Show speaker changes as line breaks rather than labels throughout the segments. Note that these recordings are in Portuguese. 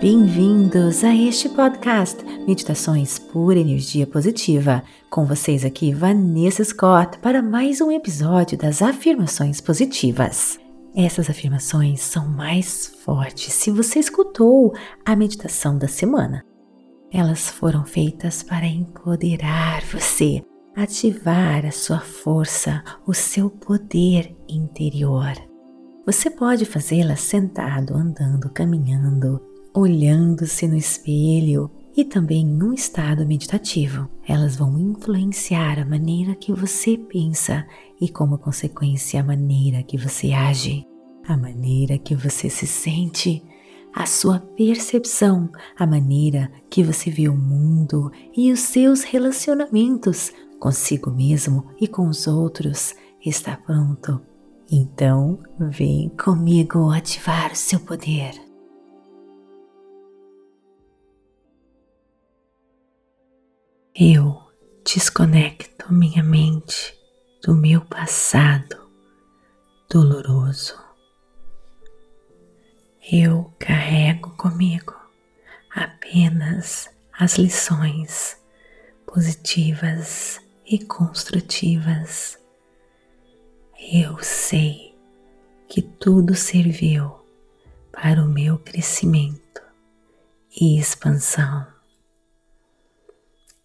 Bem-vindos a este podcast Meditações por Energia Positiva. Com vocês aqui, Vanessa Scott, para mais um episódio das afirmações positivas. Essas afirmações são mais fortes se você escutou a meditação da semana. Elas foram feitas para empoderar você, ativar a sua força, o seu poder interior. Você pode fazê-las sentado, andando, caminhando, olhando-se no espelho e também em um estado meditativo. Elas vão influenciar a maneira que você pensa e, como consequência, a maneira que você age, a maneira que você se sente, a sua percepção, a maneira que você vê o mundo e os seus relacionamentos consigo mesmo e com os outros. Está pronto? Então, vem comigo ativar o seu poder. Eu desconecto minha mente do meu passado doloroso. Eu carrego comigo apenas as lições positivas e construtivas. Eu sei que tudo serviu para o meu crescimento e expansão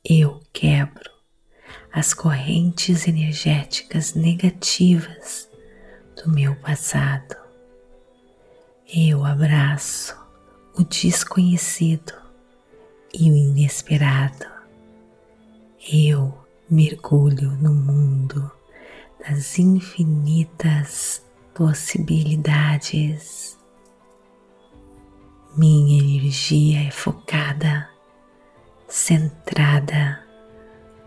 eu quebro as correntes energéticas negativas do meu passado. Eu abraço o desconhecido e o inesperado. Eu mergulho no mundo das infinitas possibilidades. Minha energia é focada centrada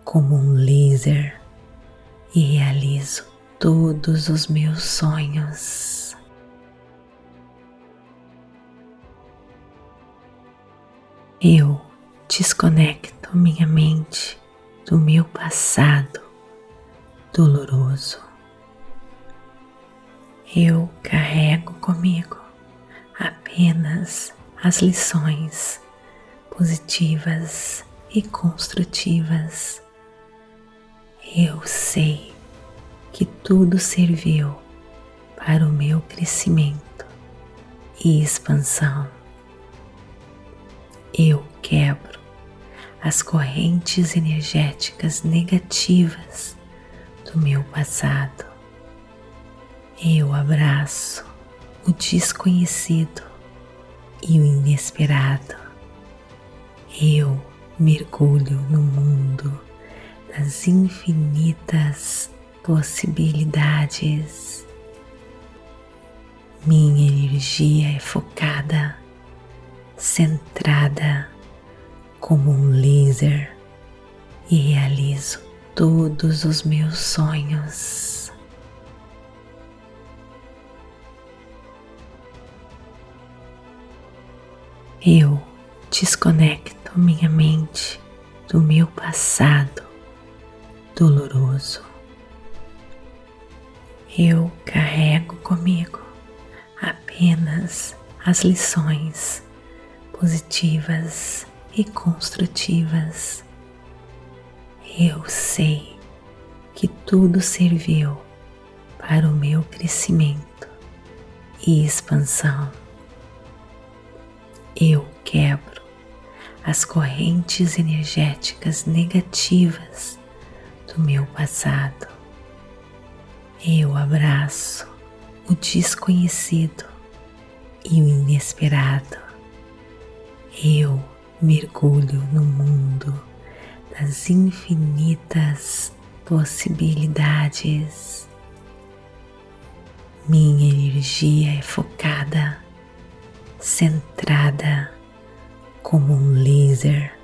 como um laser e realizo todos os meus sonhos. Eu desconecto minha mente do meu passado doloroso. Eu carrego comigo apenas as lições positivas e construtivas. Eu sei que tudo serviu para o meu crescimento e expansão. Eu quebro as correntes energéticas negativas do meu passado. Eu abraço o desconhecido e o inesperado eu mergulho no mundo das infinitas possibilidades. Minha energia é focada, centrada como um laser e realizo todos os meus sonhos. Eu desconecto minha mente do meu passado doloroso. Eu carrego comigo apenas as lições positivas e construtivas. Eu sei que tudo serviu para o meu crescimento e expansão. Eu quebro as correntes energéticas negativas do meu passado. Eu abraço o desconhecido e o inesperado. Eu mergulho no mundo das infinitas possibilidades. Minha energia é focada, centrada como um laser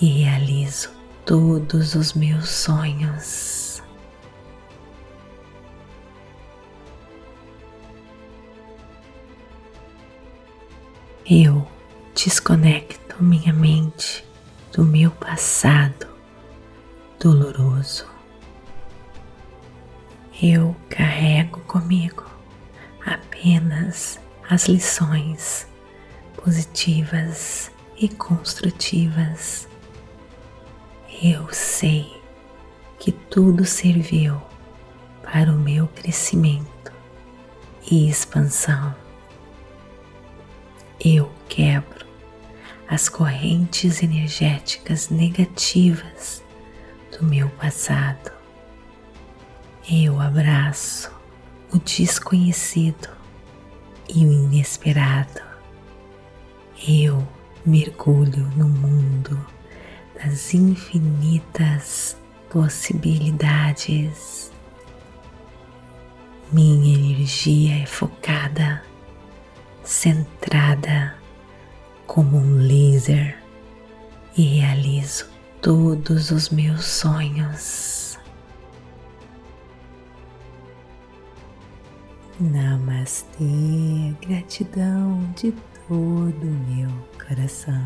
e realizo todos os meus sonhos. Eu desconecto minha mente do meu passado doloroso. Eu carrego comigo apenas as lições positivas e construtivas. Eu sei que tudo serviu para o meu crescimento e expansão. Eu quebro as correntes energéticas negativas do meu passado. Eu abraço o desconhecido e o inesperado. Eu mergulho no mundo das infinitas possibilidades. Minha energia é focada, centrada como um laser e realizo todos os meus sonhos. Namastê, gratidão de todo o meu coração.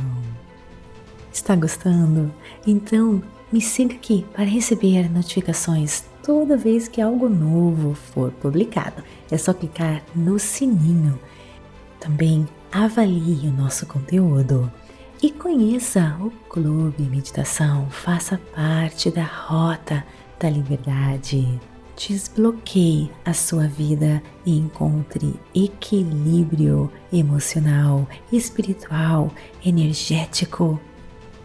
Está gostando? Então me siga aqui para receber notificações toda vez que algo novo for publicado. É só clicar no sininho. Também avalie o nosso conteúdo e conheça o Clube Meditação. Faça parte da Rota da Liberdade. Desbloqueie a sua vida e encontre equilíbrio emocional, espiritual, energético.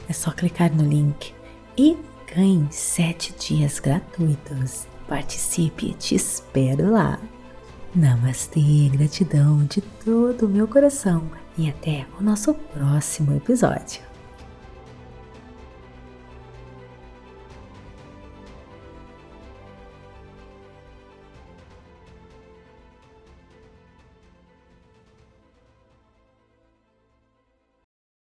É só clicar no link e ganhe sete dias gratuitos. Participe, te espero lá. Namastê, gratidão de todo o meu coração e até o nosso próximo episódio.